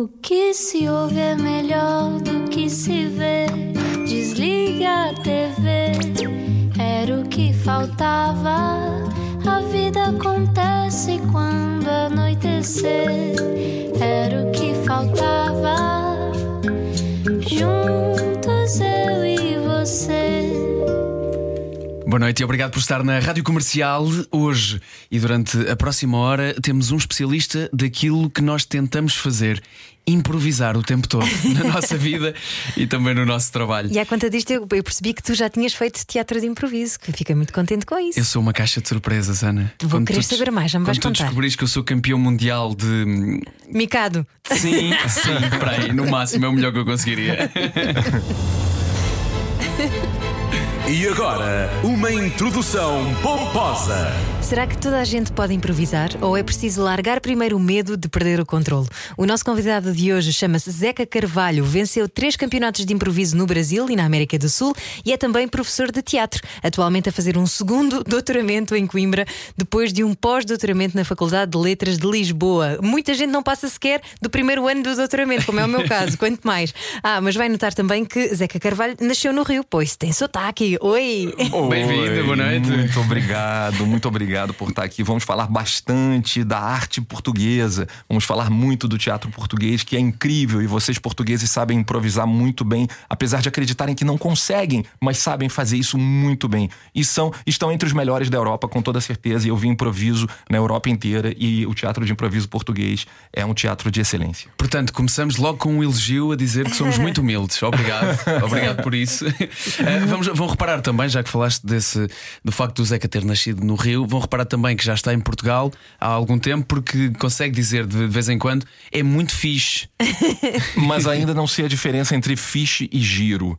O que se ouve é melhor do que se vê. Desliga a TV, era o que faltava. A vida acontece quando anoitecer, era o que faltava. Juntos eu e você. Boa noite e obrigado por estar na Rádio Comercial. Hoje e durante a próxima hora temos um especialista daquilo que nós tentamos fazer. Improvisar o tempo todo na nossa vida e também no nosso trabalho. E à conta disto, eu, percebi que tu já tinhas feito teatro de improviso, que fiquei muito contente com isso. Eu sou uma caixa de surpresas, Ana. Vou Quando querer tu saber mais, já me vais Quando tu contar. descobrires que eu sou campeão mundial de. Micado. Sim, sim, para aí, no máximo é o melhor que eu conseguiria. E agora, uma introdução pomposa. Será que toda a gente pode improvisar ou é preciso largar primeiro o medo de perder o controle? O nosso convidado de hoje chama-se Zeca Carvalho, venceu três campeonatos de improviso no Brasil e na América do Sul e é também professor de teatro, atualmente a fazer um segundo doutoramento em Coimbra, depois de um pós-doutoramento na Faculdade de Letras de Lisboa. Muita gente não passa sequer do primeiro ano do doutoramento, como é o meu caso, quanto mais. Ah, mas vai notar também que Zeca Carvalho nasceu no Rio, pois tem sotaque. Oi! Bem-vindo, Oi, boa noite. Muito obrigado, muito obrigado por estar aqui. Vamos falar bastante da arte portuguesa. Vamos falar muito do teatro português, que é incrível. E vocês, portugueses, sabem improvisar muito bem, apesar de acreditarem que não conseguem, mas sabem fazer isso muito bem. E são, estão entre os melhores da Europa, com toda certeza. E eu vi improviso na Europa inteira. E o teatro de improviso português é um teatro de excelência. Portanto, começamos logo com um elogio a dizer que somos muito humildes. Obrigado, obrigado por isso. Eh, vamos, vão reparar também, já que falaste desse, do facto do Zeca ter nascido no Rio, vão reparar também que já está em Portugal há algum tempo, porque consegue dizer de vez em quando é muito fixe. mas ainda não sei a diferença entre fiche e giro.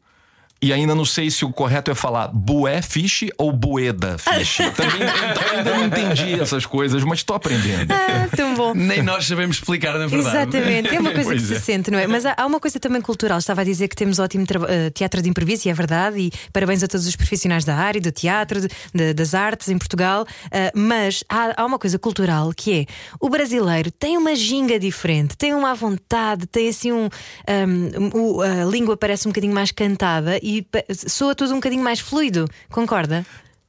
E ainda não sei se o correto é falar bué fiche ou bueda fiche. Também então, ainda não entendi essas coisas, mas estou aprendendo. Ah, tão bom. Nem nós sabemos explicar, na verdade. Exatamente, é uma coisa que Pois se é. sente, não é? Mas há, há uma coisa também cultural. Estava a dizer que temos ótimo eh, teatro de improviso, e é verdade, e parabéns a todos os profissionais da área, do teatro, de- de- das artes em Portugal. eh, mas há, há uma coisa cultural que é o brasileiro tem uma ginga diferente, tem uma vontade, tem assim um. um, o- a língua parece um bocadinho mais cantada e pa- soa tudo um bocadinho mais fluido, concorda?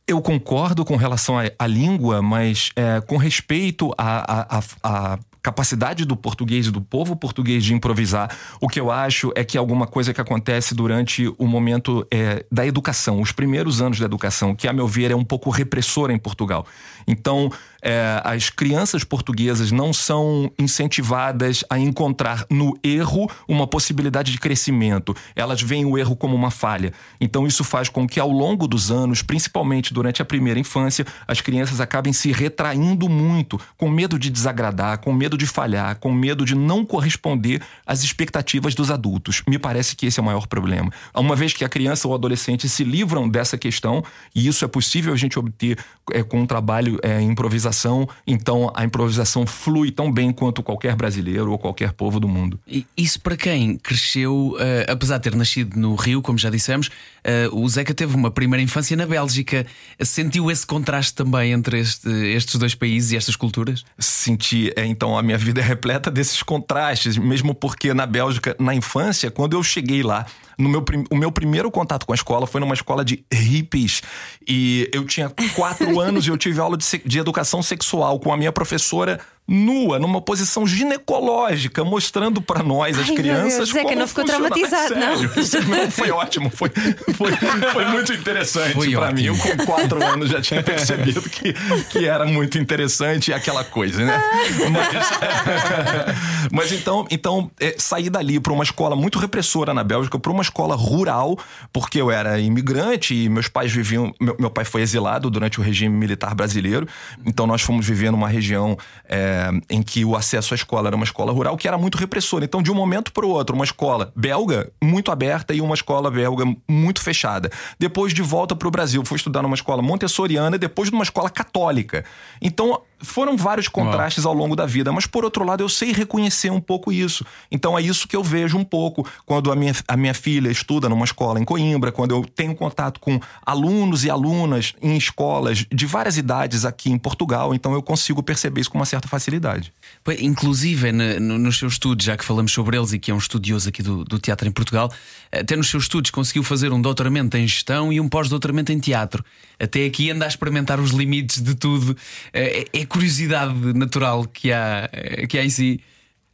Eu concordo com relação à, língua, mas é, com respeito à capacidade do português e do povo português de improvisar, o que eu acho é que alguma coisa que acontece durante o momento é, da educação, os primeiros anos da educação, que a meu ver é um pouco repressora em Portugal. Então, é, as crianças portuguesas não são incentivadas a encontrar no erro uma possibilidade de crescimento. Elas veem o erro como uma falha. Então, isso faz com que, ao longo dos anos, principalmente durante a primeira infância, as crianças acabem se retraindo muito, com medo de desagradar, com medo de falhar, com medo de não corresponder às expectativas dos adultos. Me parece que esse é o maior problema. Uma vez que a criança ou adolescente se livram dessa questão, e isso é possível a gente obter é, com um trabalho é, em improvisação, então a improvisação flui tão bem quanto qualquer brasileiro ou qualquer povo do mundo. E Isso para quem cresceu, eh, apesar de ter nascido no Rio, como já dissemos, eh, o Zeca teve uma primeira infância na Bélgica. Sentiu esse contraste também entre este- estes dois países e estas culturas? Senti, é, então a minha vida é repleta desses contrastes, mesmo porque na Bélgica, na infância, quando eu cheguei lá, no meu, o meu primeiro contato com a escola foi numa escola de hippies. E eu tinha quatro anos e eu tive aula de, de educação sexual com a minha professora nua, numa posição ginecológica, mostrando pra nós, as Ai, crianças. Deus, Zeca, como não ficou traumatizado, não? Sério, não, foi ótimo, foi, foi, foi muito interessante pra mim. Eu com quatro anos já tinha percebido que, que era muito interessante aquela coisa, né? Mas, mas então, então é, saí dali para uma escola muito repressora na Bélgica, para uma escola rural, porque eu era imigrante e meus pais viviam. Meu, meu pai foi exilado durante o regime militar brasileiro, então nós fomos viver numa região é, em que o acesso à escola era uma escola rural que era muito repressora. Então, de um momento para o outro, uma escola belga muito aberta e uma escola belga muito fechada. Depois de volta para o Brasil, fui estudar numa escola montessoriana e depois numa escola católica. Então, foram vários contrastes ao longo da vida, mas por outro lado eu sei reconhecer um pouco isso. Então é isso que eu vejo um pouco quando a minha, a minha filha estuda numa escola em Coimbra, quando eu tenho contato com alunos e alunas em escolas de várias idades aqui em Portugal, então eu consigo perceber isso com uma certa facilidade. Inclusive, no, nos seus estudos, já que falamos sobre eles e que é um estudioso aqui do, do teatro em Portugal, até nos seus estudos conseguiu fazer um doutoramento em gestão e um pós-doutoramento em teatro. Até aqui anda a experimentar os limites de tudo. É, é curiosidade natural que há, que há em si.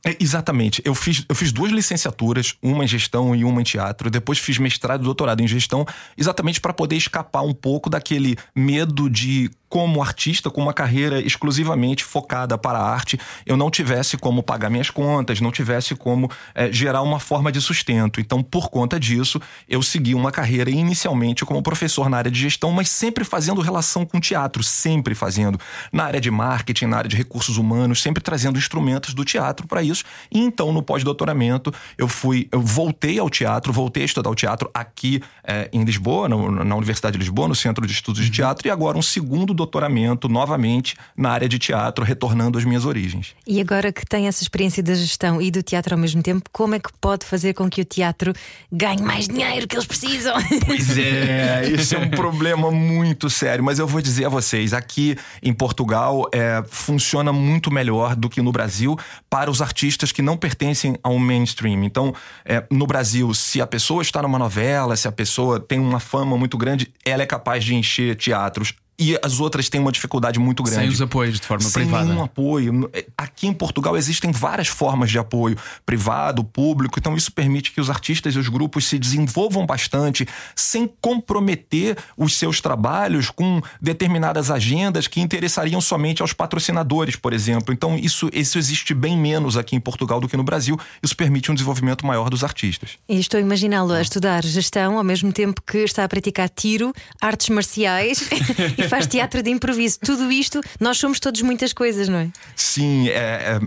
É, exatamente. Eu fiz, eu fiz duas licenciaturas, uma em gestão e uma em teatro. Depois fiz mestrado e doutorado em gestão, exatamente para poder escapar um pouco daquele medo de como artista com uma carreira exclusivamente focada para a arte, eu não tivesse como pagar minhas contas, não tivesse como é, gerar uma forma de sustento. Então, por conta disso, eu segui uma carreira inicialmente como professor na área de gestão, mas sempre fazendo relação com teatro, sempre fazendo na área de marketing, na área de recursos humanos, sempre trazendo instrumentos do teatro para isso. E então, no pós-doutoramento, eu fui, eu voltei ao teatro, voltei a estudar o teatro aqui é, em Lisboa, no, na Universidade de Lisboa, no Centro de Estudos de Teatro, e agora um segundo doutoramento novamente na área de teatro, retornando às minhas origens. E agora que tem essa experiência da gestão e do teatro ao mesmo tempo, como é que pode fazer com que o teatro ganhe mais dinheiro que eles precisam? Pois é, esse é um problema muito sério. Mas eu vou dizer a vocês, aqui em Portugal é, funciona muito melhor do que no Brasil para os artistas que não pertencem ao mainstream. Então, é, no Brasil, se a pessoa está numa novela, se a pessoa tem uma fama muito grande, ela é capaz de encher teatros e as outras têm uma dificuldade muito grande. Sem os apoios de forma Sem privada. Sem nenhum apoio. Aqui em Portugal existem várias formas de apoio, privado, público, então isso permite que os artistas e os grupos se desenvolvam bastante sem comprometer os seus trabalhos com determinadas agendas que interessariam somente aos patrocinadores, por exemplo. Então isso, isso existe bem menos aqui em Portugal do que no Brasil. Isso permite um desenvolvimento maior dos artistas. E estou a imaginá-lo a estudar gestão ao mesmo tempo que está a praticar tiro, artes marciais faz teatro de improviso. Tudo isto, nós somos todos muitas coisas, não é? Sim, é, é,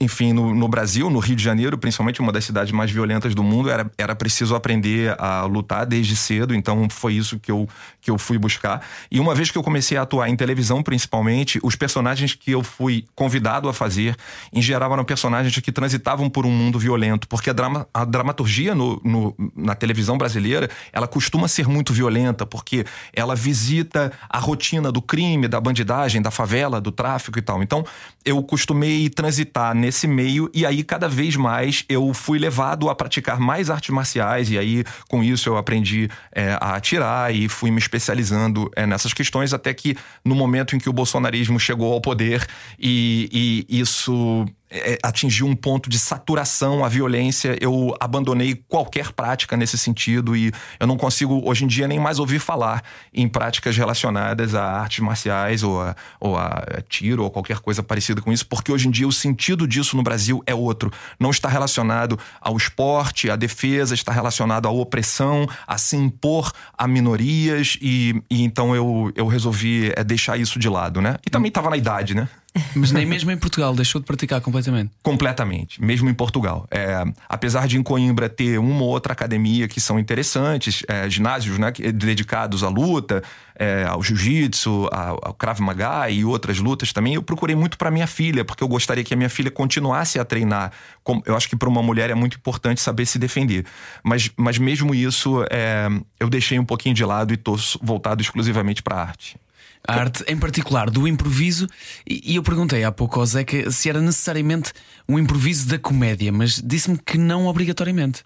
enfim, no, no, Brasil, no Rio de Janeiro, principalmente uma das cidades mais violentas do mundo, era, era preciso aprender a lutar desde cedo, então foi isso que eu, que eu fui buscar. E uma vez que eu comecei a atuar em televisão, principalmente, os personagens que eu fui convidado a fazer, em geral, eram personagens que transitavam por um mundo violento, porque a, drama, a dramaturgia no, no, na televisão brasileira, ela costuma ser muito violenta, porque ela visita a rotina rotina do crime, da bandidagem, da favela, do tráfico e tal. Então, eu costumei transitar nesse meio e aí cada vez mais eu fui levado a praticar mais artes marciais e aí com isso eu aprendi é, a atirar e fui me especializando é, nessas questões até que no momento em que o bolsonarismo chegou ao poder e, e isso é, atingiu um ponto de saturação, a violência, eu abandonei qualquer prática nesse sentido e eu não consigo hoje em dia nem mais ouvir falar em práticas relacionadas a artes marciais ou a, ou a tiro ou qualquer coisa parecida com isso, porque hoje em dia o sentido disso no Brasil é outro. Não está relacionado ao esporte, à defesa, está relacionado à opressão, a se impor a minorias e, e então eu, eu resolvi é, deixar isso de lado, né? E também estava na idade, né? Mas nem mesmo em Portugal deixou de praticar completamente. Completamente, mesmo em Portugal. É, apesar de em Coimbra ter uma ou outra academia que são interessantes, é, ginásios né, dedicados à luta, é, ao jiu-jitsu, ao, Krav Maga e outras lutas também, eu procurei muito para minha filha, porque eu gostaria que a minha filha continuasse a treinar. Eu acho que para uma mulher é muito importante saber se defender. Mas, mas mesmo isso, é, eu deixei um pouquinho de lado e estou voltado exclusivamente para a arte a arte em particular do improviso. E eu perguntei há pouco ao Zeca se era necessariamente um improviso da comédia, mas disse-me que não obrigatoriamente.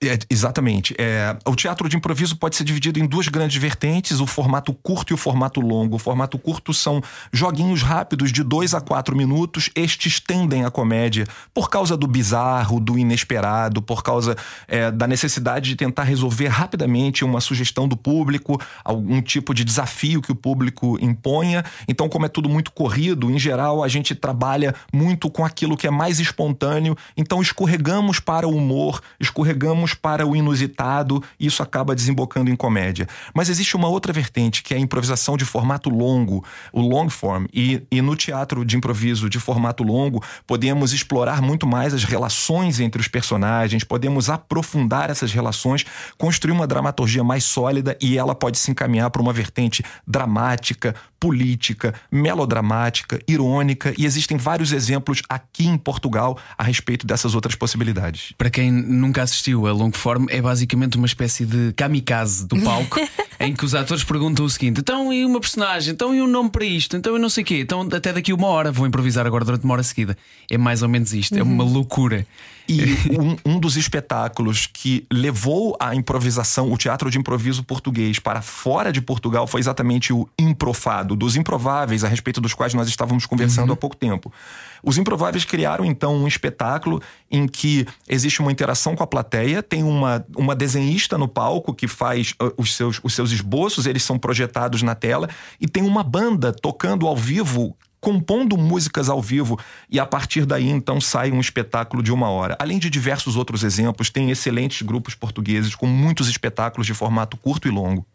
É, exatamente. É, o teatro de improviso pode ser dividido em duas grandes vertentes: o formato curto e o formato longo. O formato curto são joguinhos rápidos de dois a quatro minutos. Estes tendem à comédia por causa do bizarro, do inesperado, por causa é, da necessidade de tentar resolver rapidamente uma sugestão do público, algum tipo de desafio que o público imponha. Então, como é tudo muito corrido, em geral a gente trabalha muito com aquilo que é mais espontâneo. Então, escorregamos para o humor, escorregamos para o inusitado isso acaba desembocando em comédia. Mas existe uma outra vertente que é a improvisação de formato longo, o long form. E, e no teatro de improviso de formato longo, podemos explorar muito mais as relações entre os personagens, podemos aprofundar essas relações, construir uma dramaturgia mais sólida e ela pode se encaminhar para uma vertente dramática, política, melodramática, irônica, e existem vários exemplos aqui em Portugal a respeito dessas outras possibilidades. Para quem nunca assistiu a long form, é basicamente uma espécie de kamikaze do palco em que os atores perguntam o seguinte: então e uma personagem? Então e um nome para isto? Então eu não sei o quê? Então até daqui uma hora vou improvisar agora durante uma hora seguida. É mais ou menos isto, é uma loucura. E um, um, dos espetáculos que levou a improvisação, o teatro de improviso português, para fora de Portugal foi exatamente o Improfado, dos improváveis, a respeito dos quais nós estávamos conversando uhum. há pouco tempo. Os improváveis criaram então um espetáculo em que existe uma interação com a plateia, tem uma, uma desenhista no palco que faz uh, os seus, os seus esboços, eles são projetados na tela, e tem uma banda tocando ao vivo compondo músicas ao vivo e a partir daí então sai um espetáculo de uma hora. Além de diversos outros exemplos, tem excelentes grupos portugueses com muitos espetáculos de formato curto e longo.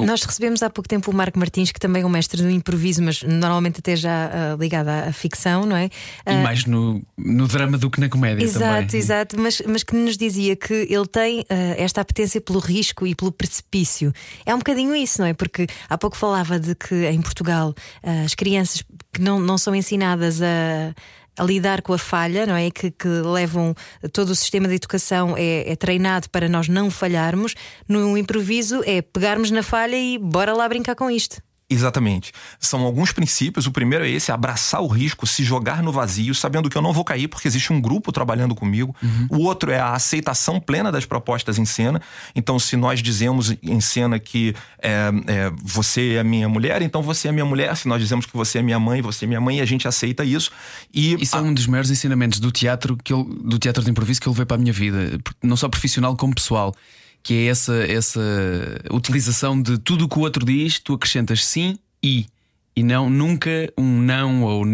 Nós recebemos há pouco tempo o Marco Martins, que também é um mestre do improviso, mas normalmente até já uh, ligado à, à, ficção, não é? Uh, e ah, mais no, no drama do que na comédia exato, também. Exato, mas, mas que nos dizia que ele tem uh, esta apetência pelo risco e pelo precipício. É um bocadinho isso, não é? Porque há pouco falava de que em Portugal as crianças que não, não são ensinadas a a lidar com a falha, não é? Que, que levam todo o sistema de educação é, é, treinado para nós não falharmos. No improviso é pegarmos na falha e bora lá brincar com isto. Exatamente. São alguns princípios. O primeiro é esse: abraçar o risco, se jogar no vazio, sabendo que eu não vou cair porque existe um grupo trabalhando comigo. Uhum. O outro é a aceitação plena das propostas em cena. Então, se nós dizemos em cena que é, é, você é minha mulher, então você é minha mulher. Se nós dizemos que você é minha mãe, você é minha mãe, e a gente aceita isso. E isso é a... é um dos maiores ensinamentos do teatro que eu, do teatro de improviso que eu levei para a minha vida, não só profissional como pessoal que é essa, essa utilização de tudo o que o outro diz, tu acrescentas sim e. E não nunca um não, ou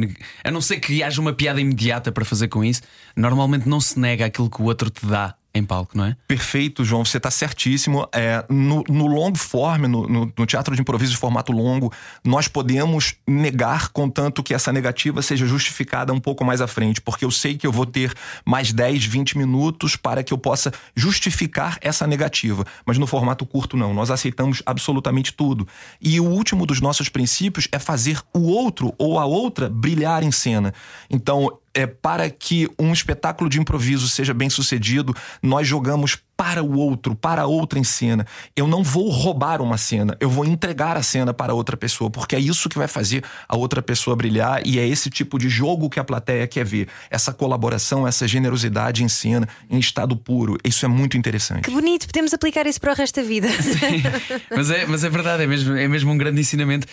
a não ser que haja uma piada imediata para fazer com isso, normalmente não se nega aquilo que o outro te dá em palco, não é? Perfeito, João, você está certíssimo. É, no, no long form, no, no, no, teatro de improviso de formato longo, nós podemos negar, contanto que essa negativa seja justificada um pouco mais à frente, porque eu sei que eu vou ter mais 10, 20 minutos para que eu possa justificar essa negativa. Mas no formato curto, não. Nós aceitamos absolutamente tudo. E o último dos nossos princípios é fazer o outro ou a outra brilhar em cena. Então, é, para que um espetáculo de improviso seja bem sucedido, nós jogamos para o outro, para a outra em cena. Eu não vou roubar uma cena, eu vou entregar a cena para outra pessoa, porque é isso que vai fazer a outra pessoa brilhar e é esse tipo de jogo que a plateia quer ver. Essa colaboração, essa generosidade em cena, em estado puro. Isso é muito interessante. Que bonito, podemos aplicar isso para o resto da vida. Sim, mas é, mas é verdade, é mesmo, é mesmo um grande ensinamento.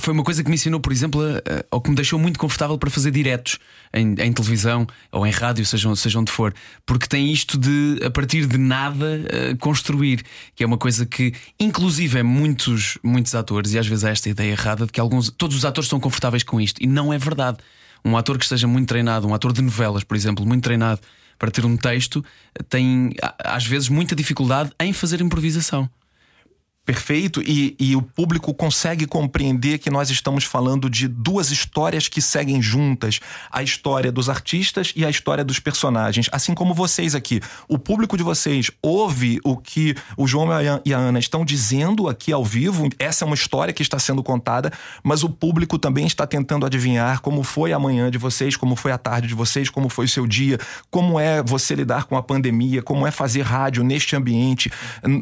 Foi uma coisa que me ensinou, por exemplo, ou que me deixou muito confortável para fazer diretos em, em televisão ou em rádio, seja, seja onde for, porque tem isto de, a partir de nada nada uh, construir, que é uma coisa que, inclusive, é muitos, muitos atores, e às vezes há esta ideia errada de que alguns, todos os atores são confortáveis com isto, e não é verdade. Um ator que esteja muito treinado, um ator de novelas, por exemplo, muito treinado para ter um texto, tem às vezes muita dificuldade em fazer improvisação perfeito e, e, o público consegue compreender que nós estamos falando de duas histórias que seguem juntas: a história dos artistas e a história dos personagens. Assim como vocês aqui. O público de vocês ouve o que o João e a Ana estão dizendo aqui ao vivo. Essa é uma história que está sendo contada, mas o público também está tentando adivinhar como foi a manhã de vocês, como foi a tarde de vocês, como foi o seu dia, como é você lidar com a pandemia, como é fazer rádio neste ambiente,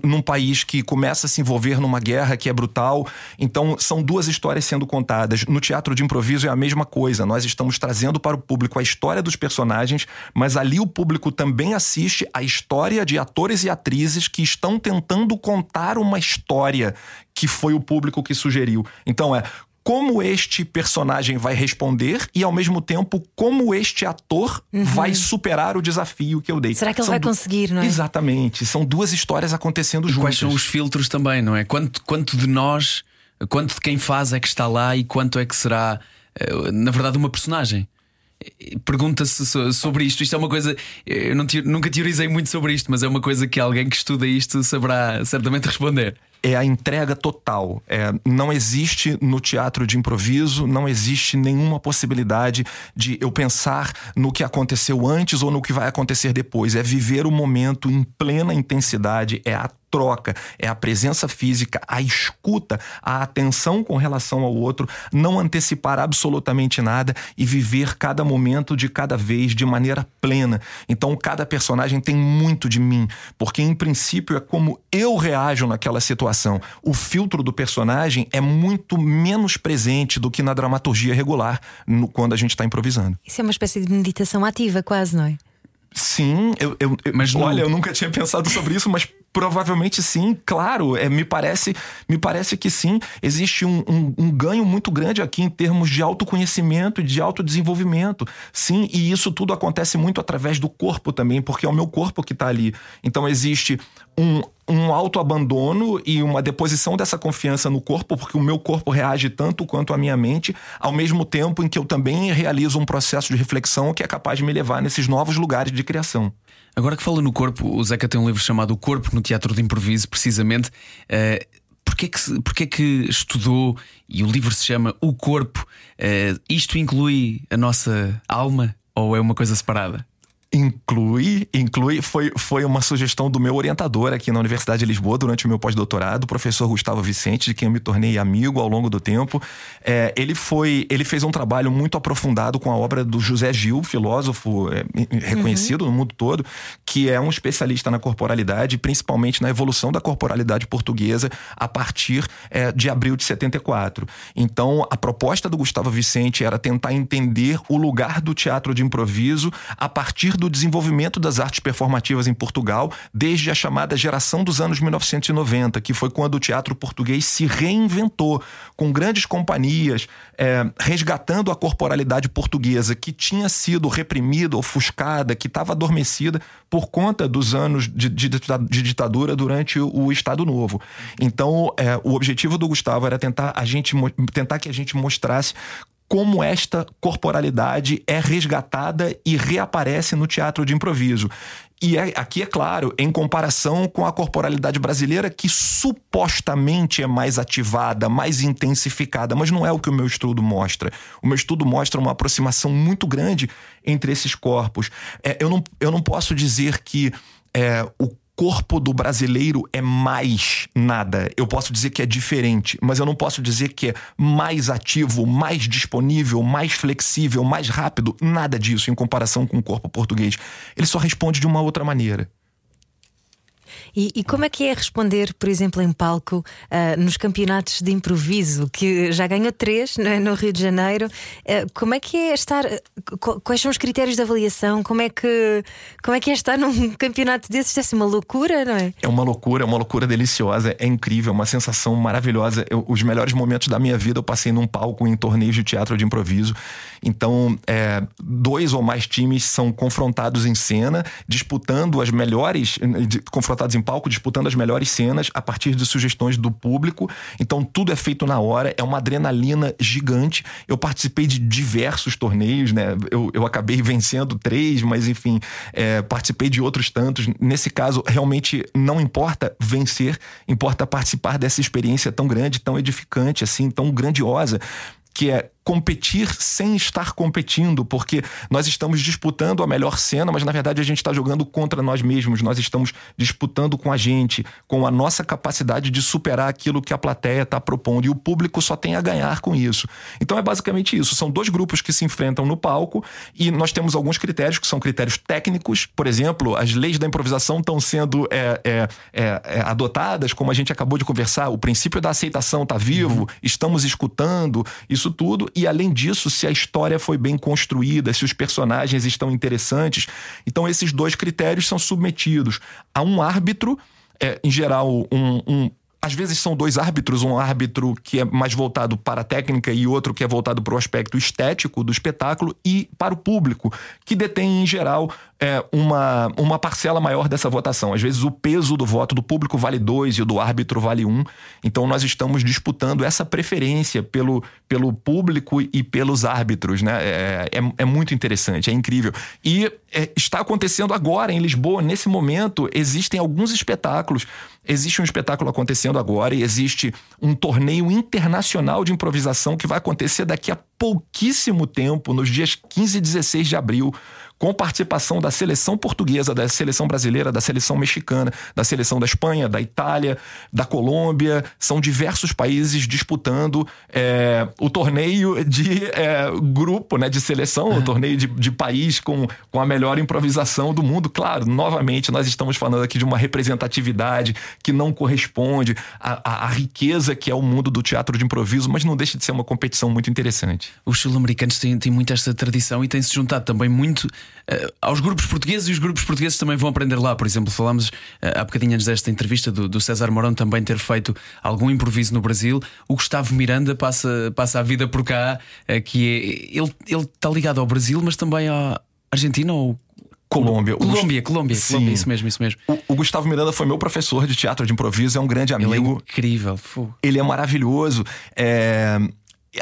num país que começa a se envolver envolver numa guerra que é brutal. Então, são duas histórias sendo contadas. No teatro de improviso é a mesma coisa. Nós estamos trazendo para o público a história dos personagens, mas ali o público também assiste a história de atores e atrizes que estão tentando contar uma história que foi o público que sugeriu. Então, é como este personagem vai responder e, ao mesmo tempo, como este ator uhum. vai superar o desafio que eu dei. Será que ele São vai du... conseguir, não é? Exatamente. São duas histórias acontecendo e juntas. Quais são os filtros também, não é? Quanto, quanto de nós, quanto de quem faz é que está lá e quanto é que será, eh, na verdade, uma personagem? pergunta-se sobre isto. Isto é uma coisa. Eu não, nunca teorizei muito sobre isto, mas é uma coisa que alguém que estuda isto saberá certamente responder é a entrega total. É, não existe no teatro de improviso, não existe nenhuma possibilidade de eu pensar no que aconteceu antes ou no que vai acontecer depois. É viver o momento em plena intensidade, é a troca, é a presença física, a escuta, a atenção com relação ao outro, não antecipar absolutamente nada e viver cada momento de cada vez de maneira plena. Então, cada personagem tem muito de mim, porque em princípio é como eu reajo naquela situação. O filtro do personagem é muito menos presente do que na dramaturgia regular, no, quando a gente está improvisando. Isso é uma espécie de meditação ativa, quase, não é? Sim, eu, eu, mas olha, eu nunca tinha pensado sobre isso, mas Provavelmente sim, claro. É, me, parece, me parece que sim. Existe um, um, um, ganho muito grande aqui em termos de autoconhecimento e de autodesenvolvimento. Sim, e isso tudo acontece muito através do corpo também, porque é o meu corpo que está ali. Então existe um, um autoabandono e uma deposição dessa confiança no corpo, porque o meu corpo reage tanto quanto a minha mente, ao mesmo tempo em que eu também realizo um processo de reflexão que é capaz de me levar nesses novos lugares de criação. Agora que fala no corpo, o Zeca tem um livro chamado O Corpo no Teatro de Improviso, precisamente. Uh, Porquê que, porquê que estudou e o livro se chama O Corpo? Uh, isto inclui a nossa alma ou é uma coisa separada? Inclui, inclui, foi, foi uma sugestão do meu orientador aqui na Universidade de Lisboa durante o meu pós-doutorado, o professor Gustavo Vicente, de quem eu me tornei amigo ao longo do tempo. É, ele foi, ele fez um trabalho muito aprofundado com a obra do José Gil, filósofo é, reconhecido uhum. no mundo todo, que é um especialista na corporalidade, principalmente na evolução da corporalidade portuguesa a partir é, de abril de 74. Então, a proposta do Gustavo Vicente era tentar entender o lugar do teatro de improviso a partir do do desenvolvimento das artes performativas em Portugal desde a chamada geração dos anos 1990, que foi quando o teatro português se reinventou, com grandes companhias, é, resgatando a corporalidade portuguesa que tinha sido reprimida, ofuscada, que estava adormecida por conta dos anos de, de, de ditadura durante o, Estado Novo. Então, é, o objetivo do Gustavo era tentar, a gente, tentar que a gente mostrasse como esta corporalidade é resgatada e reaparece no teatro de improviso. E é, aqui é claro, em comparação com a corporalidade brasileira, que supostamente é mais ativada, mais intensificada, mas não é o que o meu estudo mostra. O meu estudo mostra uma aproximação muito grande entre esses corpos. É, eu, não, eu não posso dizer que é, o corpo do brasileiro é mais nada. Eu posso dizer que é diferente, mas eu não posso dizer que é mais ativo, mais disponível, mais flexível, mais rápido. Nada disso em comparação com o corpo português. Ele só responde de uma outra maneira. E, e, como é que é responder, por exemplo, em palco uh, nos campeonatos de improviso, que já ganhou três é? no Rio de Janeiro? Uh, como é que é estar? Quais são os critérios de avaliação? Como é que, como é, que é estar num campeonato desses? Ser uma loucura, não é? É uma loucura, é uma loucura deliciosa, é incrível, é uma sensação maravilhosa. Eu, os melhores momentos da minha vida eu passei num palco em torneios de teatro de improviso. Então, é, dois ou mais times são confrontados em cena, disputando as melhores, confrontados em palco disputando as melhores cenas a partir de sugestões do público. Então tudo é feito na hora, é uma adrenalina gigante. Eu participei de diversos torneios, né? Eu, eu acabei vencendo três, mas enfim, é, participei de outros tantos. Nesse caso, realmente não importa vencer, importa participar dessa experiência tão grande, tão edificante, assim, tão grandiosa que é competir sem estar competindo, porque nós estamos disputando a melhor cena, mas na verdade a gente está jogando contra nós mesmos, nós estamos disputando com a gente, com a nossa capacidade de superar aquilo que a plateia está propondo, e o público só tem a ganhar com isso. Então é basicamente isso: são dois grupos que se enfrentam no palco e nós temos alguns critérios que são critérios técnicos, por exemplo, as leis da improvisação estão sendo é, é, é, é adotadas, como a gente acabou de conversar, o princípio da aceitação está vivo, uhum. estamos escutando, isso tudo e além disso, se a história foi bem construída, se os personagens estão interessantes. Então, esses dois critérios são submetidos a um árbitro, é, em geral, um, um às vezes são dois árbitros, um árbitro que é mais voltado para a técnica e outro que é voltado para o aspecto estético do espetáculo e para o público, que detém, em geral, é, uma, uma parcela maior dessa votação. Às vezes o peso do voto do público vale dois e o do árbitro vale um. Então nós estamos disputando essa preferência pelo, pelo público e pelos árbitros. Né? É, é, é muito interessante, é incrível. E é, está acontecendo agora em Lisboa, nesse momento, existem alguns espetáculos. Existe um espetáculo acontecendo agora e existe um torneio internacional de improvisação que vai acontecer daqui a pouquíssimo tempo, nos dias 15 e 16 de abril com participação da seleção portuguesa, da seleção brasileira, da seleção mexicana, da seleção da Espanha, da Itália, da Colômbia. São diversos países disputando é, o torneio de é, grupo, né, de seleção, o torneio de, de país com, com a melhor improvisação do mundo. Claro, novamente, nós estamos falando aqui de uma representatividade que não corresponde à, à, à riqueza que é o mundo do teatro de improviso, mas não deixa de ser uma competição muito interessante. Os sul-americanos têm, têm muito esta tradição e têm-se juntado também muito uh, aos grupos portugueses e os grupos portugueses também vão aprender lá. Por exemplo, falámos uh, há bocadinho antes desta entrevista do, do César Mourão também ter feito algum improviso no Brasil. O Gustavo Miranda passa, passa a vida por cá, uh, que é, ele, ele está ligado ao Brasil, mas também à Argentina ou Colômbia. Colômbia, Colômbia, Sim. Colômbia, isso mesmo, isso mesmo. O, o, Gustavo Miranda foi meu professor de teatro de improviso, é um grande amigo. Ele é incrível. Ele é maravilhoso. É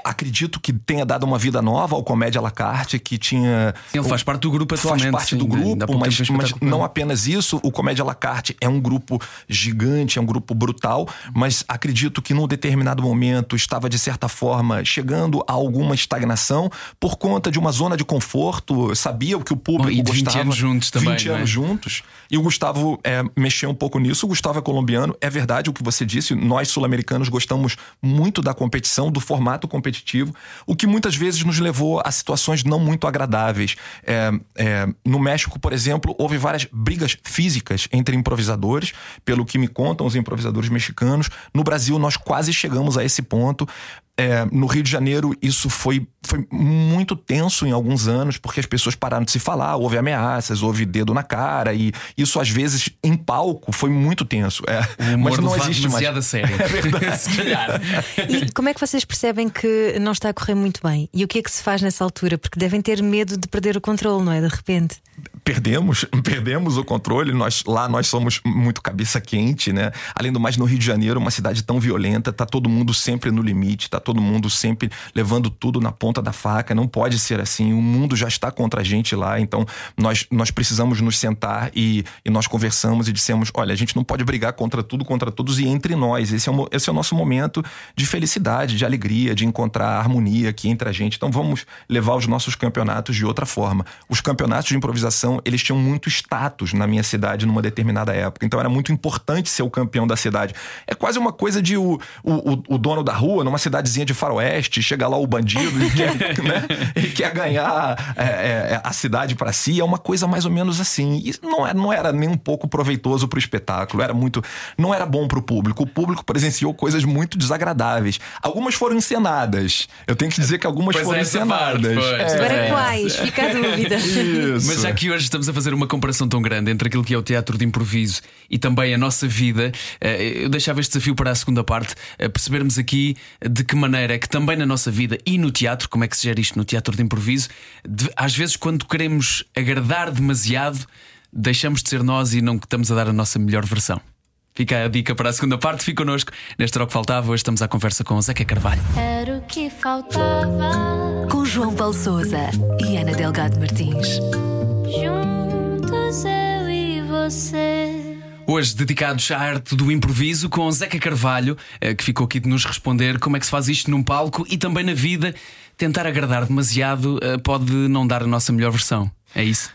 acredito que tenha dado uma vida nova ao Comédia à la carte, que tinha. Ele faz parte do grupo atualmente. Faz parte sim, do grupo, mas, mas não apenas isso. O Comédia à la carte é um grupo gigante, é um grupo brutal, mas acredito que num determinado momento estava, de certa forma, chegando a alguma estagnação por conta de uma zona de conforto. Sabia o que o público oh, e gostava. 20 anos juntos também. 20 anos é? juntos. E o Gustavo é, mexeu um pouco nisso. O Gustavo é colombiano. É verdade o que você disse. Nós, sul-americanos, gostamos muito da competição, do formato competitivo competitivo, o que muitas vezes nos levou a situações não muito agradáveis. É, é, no México, por exemplo, houve várias brigas físicas entre improvisadores, pelo que me contam os improvisadores mexicanos. No Brasil, nós quase chegamos a esse ponto. É, no Rio de Janeiro, isso foi, foi muito tenso em alguns anos, porque as pessoas pararam de se falar, houve ameaças, houve dedo na cara, e isso, às vezes, em palco, foi muito tenso. É, mas não existe mais. Sério. É verdade. se calhar. E como é que vocês percebem que não está a correr muito bem? E o que é que se faz nessa altura? Porque devem ter medo de perder o controle, não é? De repente perdemos, perdemos o controle. Nós lá nós somos muito cabeça quente, né? Além do mais no Rio de Janeiro, uma cidade tão violenta, tá todo mundo sempre no limite, tá todo mundo sempre levando tudo na ponta da faca. Não pode ser assim. O mundo já está contra a gente lá, então nós nós precisamos nos sentar e, e nós conversamos e dissemos, olha, a gente não pode brigar contra tudo, contra todos e entre nós. Esse é o, esse é o nosso momento de felicidade, de alegria, de encontrar harmonia aqui entre a gente. Então vamos levar os nossos campeonatos de outra forma. Os campeonatos de improvisação eles tinham muito status na minha cidade numa determinada época. Então era muito importante ser o campeão da cidade. É quase uma coisa de o, o, o dono da rua, numa cidadezinha de faroeste, chega lá o bandido e quer, né, e quer ganhar é, é, a cidade para si. É uma coisa mais ou menos assim. E não era, não era nem um pouco proveitoso para o espetáculo. Era muito. Não era bom para o público. O público presenciou coisas muito desagradáveis. Algumas foram encenadas. Eu tenho que dizer que algumas pois foram é, encenadas. Parte, é. Agora quais? Fica a dúvida. Isso. Mas já que hoje estamos a fazer uma comparação tão grande entre aquilo que é o teatro de improviso e também a nossa vida, eh, eu deixava este desafio para a segunda parte, eh, percebermos aqui de que maneira é que também na nossa vida e no teatro, como é que se gera isto no teatro de improviso, às vezes quando queremos agradar demasiado, deixamos de ser nós e não estamos a dar a nossa melhor versão. Fica a dica para a segunda parte. Fique connosco. Neste Era o que Faltava, hoje estamos à conversa com Zeca Carvalho. Era o que faltava. Com João Paulo Souza e Ana Delgado Martins. Juntos eu e você. Hoje dedicados à arte do improviso com Zeca Carvalho, eh, que ficou aqui de nos responder como é que se faz isto num palco e também na vida. Tentar agradar demasiado eh, pode não dar a nossa melhor versão. É isso?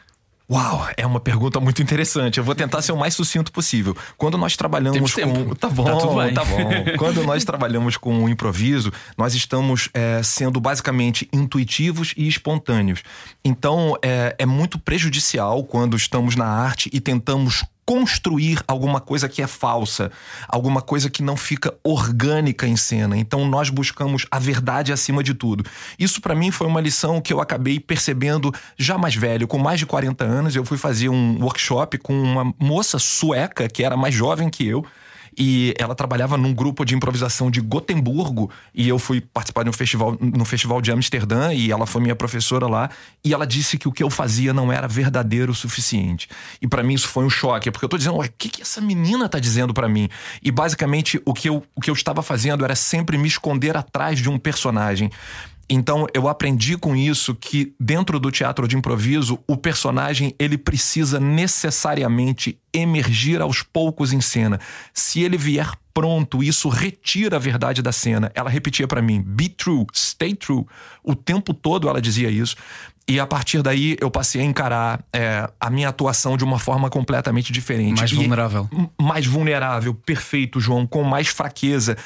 Uau, é uma pergunta muito interessante. Eu vou tentar ser o mais sucinto possível. Quando nós trabalhamos com. Tá bom, tá, tá, bom. Quando nós trabalhamos com o improviso, nós estamos é, sendo basicamente intuitivos e espontâneos. Então é, é muito prejudicial quando estamos na arte e tentamos construir alguma coisa que é falsa, alguma coisa que não fica orgânica em cena. Então nós buscamos a verdade acima de tudo. Isso para mim foi uma lição que eu acabei percebendo já mais velho, com mais de 40 anos, eu fui fazer um workshop com uma moça sueca que era mais jovem que eu e ela trabalhava num grupo de improvisação de Gotemburgo e eu fui participar de um festival no festival de Amsterdã e ela foi minha professora lá e ela disse que o que eu fazia não era verdadeiro o suficiente. E para mim isso foi um choque, porque eu tô dizendo, o que que essa menina tá dizendo para mim? E basicamente o que eu o que eu estava fazendo era sempre me esconder atrás de um personagem. Então eu aprendi com isso que dentro do teatro de improviso o personagem ele precisa necessariamente emergir aos poucos em cena. Se ele vier pronto, isso retira a verdade da cena. Ela repetia para mim: "Be true, stay true". O tempo todo ela dizia isso. E a partir daí eu passei a encarar é, a minha atuação de uma forma completamente diferente. Mais E- vulnerável. mais vulnerável, perfeito, João, com mais fraqueza.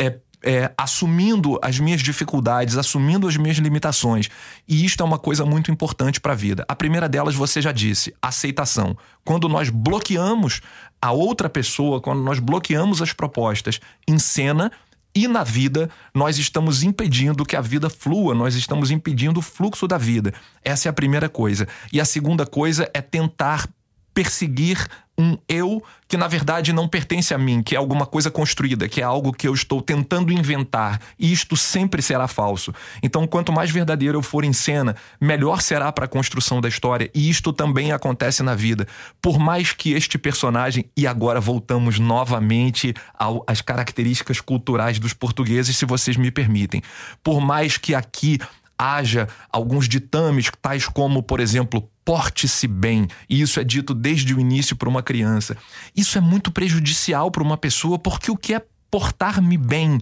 É, é, assumindo as minhas dificuldades, assumindo as minhas limitações. E isto é uma coisa muito importante para a vida. A primeira delas, você já disse, aceitação. Quando nós bloqueamos a outra pessoa, quando nós bloqueamos as propostas em cena, e na vida, nós estamos impedindo que a vida flua, nós estamos impedindo o fluxo da vida. Essa é a primeira coisa. E a segunda coisa é tentar perseguir um eu que na verdade não pertence a mim, que é alguma coisa construída, que é algo que eu estou tentando inventar, e isto sempre será falso. Então, quanto mais verdadeiro eu for em cena, melhor será para a construção da história, e isto também acontece na vida. Por mais que este personagem, e agora voltamos novamente ao- às características culturais dos portugueses, se vocês me permitem. Por mais que aqui haja alguns ditames, tais como, por exemplo, porte-se bem, e isso é dito desde o início para uma criança. Isso é muito prejudicial para uma pessoa, porque o que é portar-me bem?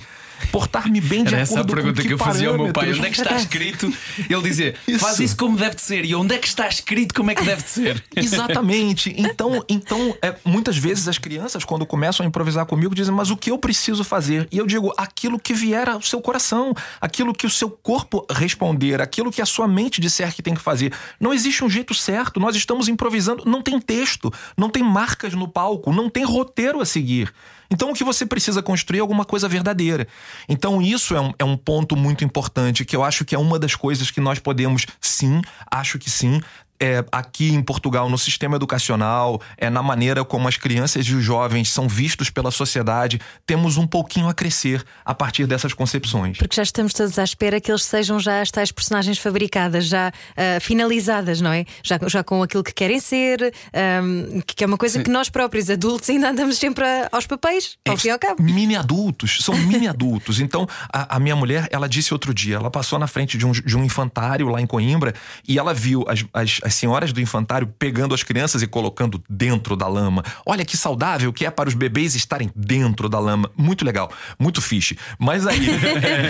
Portar-me bem de Era essa a acordo pergunta com que eu fazia ao meu pai: onde é que está escrito? Ele dizia: Isso. faz isso como deve de ser. E onde é que está escrito como é que deve de ser? Exatamente. Então, então é, muitas vezes as crianças, quando começam a improvisar comigo, dizem: Mas o que eu preciso fazer? E eu digo: aquilo que vier ao seu coração, aquilo que o seu corpo responder, aquilo que a sua mente disser que tem que fazer. Não existe um jeito certo. Nós estamos improvisando. Não tem texto, não tem marcas no palco, não tem roteiro a seguir. Então, o que você precisa construir é alguma coisa verdadeira. Então, isso é um, é um ponto muito importante, que eu acho que é uma das coisas que nós podemos, sim, acho que sim, é, aqui em Portugal, no sistema educacional, é, na maneira como as crianças e os jovens são vistos pela sociedade, temos um pouquinho a crescer a partir dessas concepções. Porque já estamos todos à espera que eles sejam já as tais personagens fabricadas, já ah, finalizadas, não é? Já, já com aquilo que querem ser, ahm, que é uma coisa que nós próprios, adultos, ainda andamos sempre a- aos papéis, ao fim e ao cabo. Mini adultos, são mini adultos. Então, a, a minha mulher, ela disse outro dia, ela passou na frente de um, de um infantário lá em Coimbra e ela viu as, as, as senhoras do infantário pegando as crianças e colocando dentro da lama. Olha que saudável que é para os bebês estarem dentro da lama. Muito legal, muito fixe. Mas aí,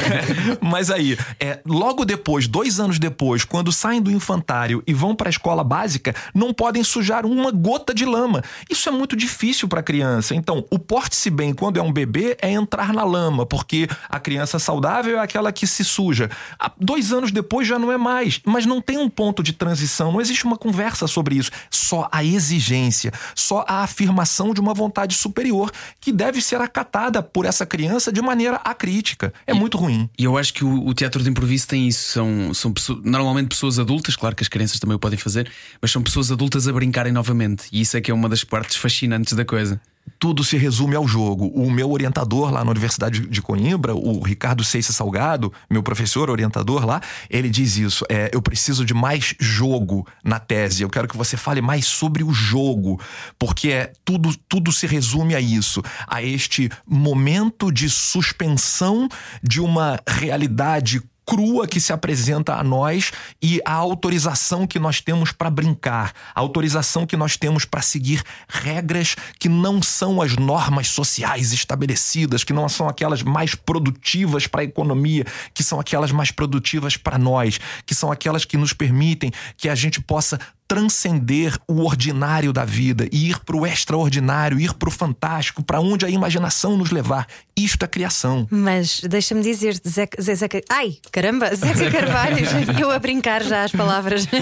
mas aí, é, logo depois, dois anos depois, quando saem do infantário e vão para a escola básica, não podem sujar uma gota de lama. Isso é muito difícil para a criança. Então, o porte-se bem quando é um bebê é entrar na lama, porque a criança saudável é aquela que se suja. Dois anos depois já não é mais, mas não tem um ponto de transição, não existe uma conversa sobre isso. Só a exigência, só a afirmação de uma vontade superior que deve ser acatada por essa criança de maneira acrítica. É muito ruim. E eu acho que o, o teatro de improviso tem isso. São, são pessoas- normalmente pessoas adultas, claro que as crianças também o podem fazer, mas são pessoas adultas a brincarem novamente. E isso é que é uma das partes fascinantes da coisa. Tudo se resume ao jogo. O meu orientador lá na Universidade de Coimbra, o Ricardo Seixas Salgado, meu professor orientador lá, ele diz isso. É, eu preciso de mais jogo na tese. Eu quero que você fale mais sobre o jogo, porque é tudo, tudo se resume a isso, a este momento de suspensão de uma realidade crua que se apresenta a nós e a autorização que nós temos para brincar, a autorização que nós temos para seguir regras que não são as normas sociais estabelecidas, que não são aquelas mais produtivas para a economia, que são aquelas mais produtivas para nós, que são aquelas que nos permitem que a gente possa transcender o ordinário da vida e ir para o extraordinário, ir para o fantástico, para onde a imaginação nos levar. Isto é criação. Mas deixa-me dizer, Zeca, Zeca, ai, caramba, Zeca Carvalho, eu a brincar já as palavras.